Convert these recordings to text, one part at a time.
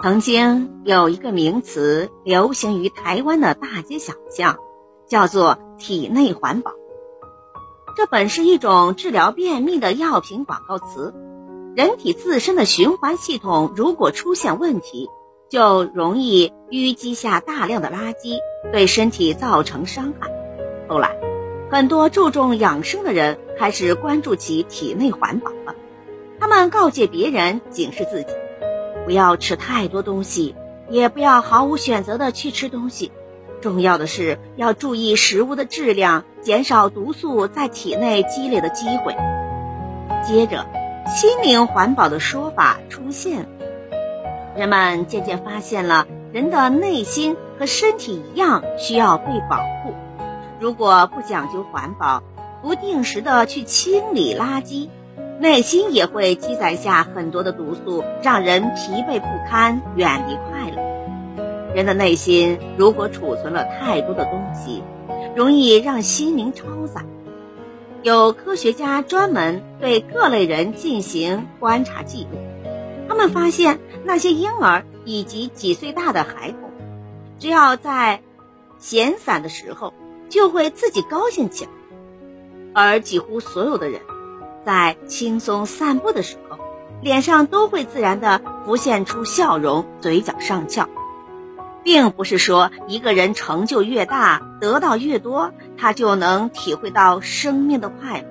曾经有一个名词流行于台湾的大街小巷，叫做“体内环保”。这本是一种治疗便秘的药品广告词。人体自身的循环系统如果出现问题，就容易淤积下大量的垃圾，对身体造成伤害。后来，很多注重养生的人开始关注起体内环保了。他们告诫别人，警示自己。不要吃太多东西，也不要毫无选择的去吃东西。重要的是要注意食物的质量，减少毒素在体内积累的机会。接着，心灵环保的说法出现，人们渐渐发现了人的内心和身体一样需要被保护。如果不讲究环保，不定时的去清理垃圾。内心也会积攒下很多的毒素，让人疲惫不堪，远离快乐。人的内心如果储存了太多的东西，容易让心灵超载。有科学家专门对各类人进行观察记录，他们发现那些婴儿以及几岁大的孩童，只要在闲散的时候，就会自己高兴起来，而几乎所有的人。在轻松散步的时候，脸上都会自然地浮现出笑容，嘴角上翘，并不是说一个人成就越大，得到越多，他就能体会到生命的快乐。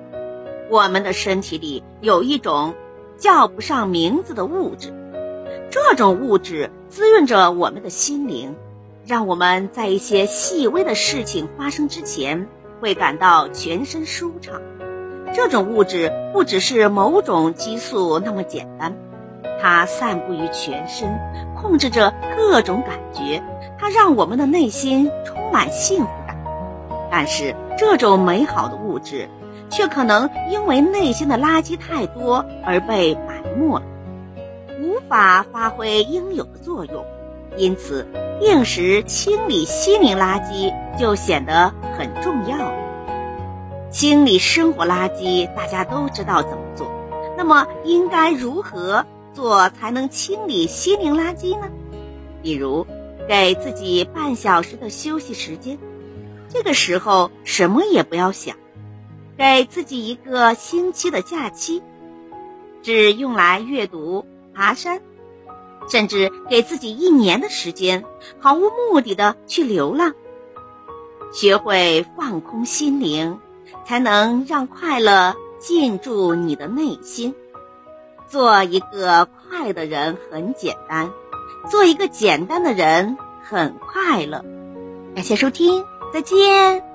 我们的身体里有一种叫不上名字的物质，这种物质滋润着我们的心灵，让我们在一些细微的事情发生之前，会感到全身舒畅。这种物质不只是某种激素那么简单，它散布于全身，控制着各种感觉，它让我们的内心充满幸福感。但是，这种美好的物质，却可能因为内心的垃圾太多而被埋没了，无法发挥应有的作用。因此，定时清理心灵垃圾就显得很重要了。清理生活垃圾，大家都知道怎么做。那么，应该如何做才能清理心灵垃圾呢？比如，给自己半小时的休息时间，这个时候什么也不要想；给自己一个星期的假期，只用来阅读、爬山，甚至给自己一年的时间，毫无目的的去流浪，学会放空心灵。才能让快乐进驻你的内心。做一个快的人很简单，做一个简单的人很快乐。感谢收听，再见。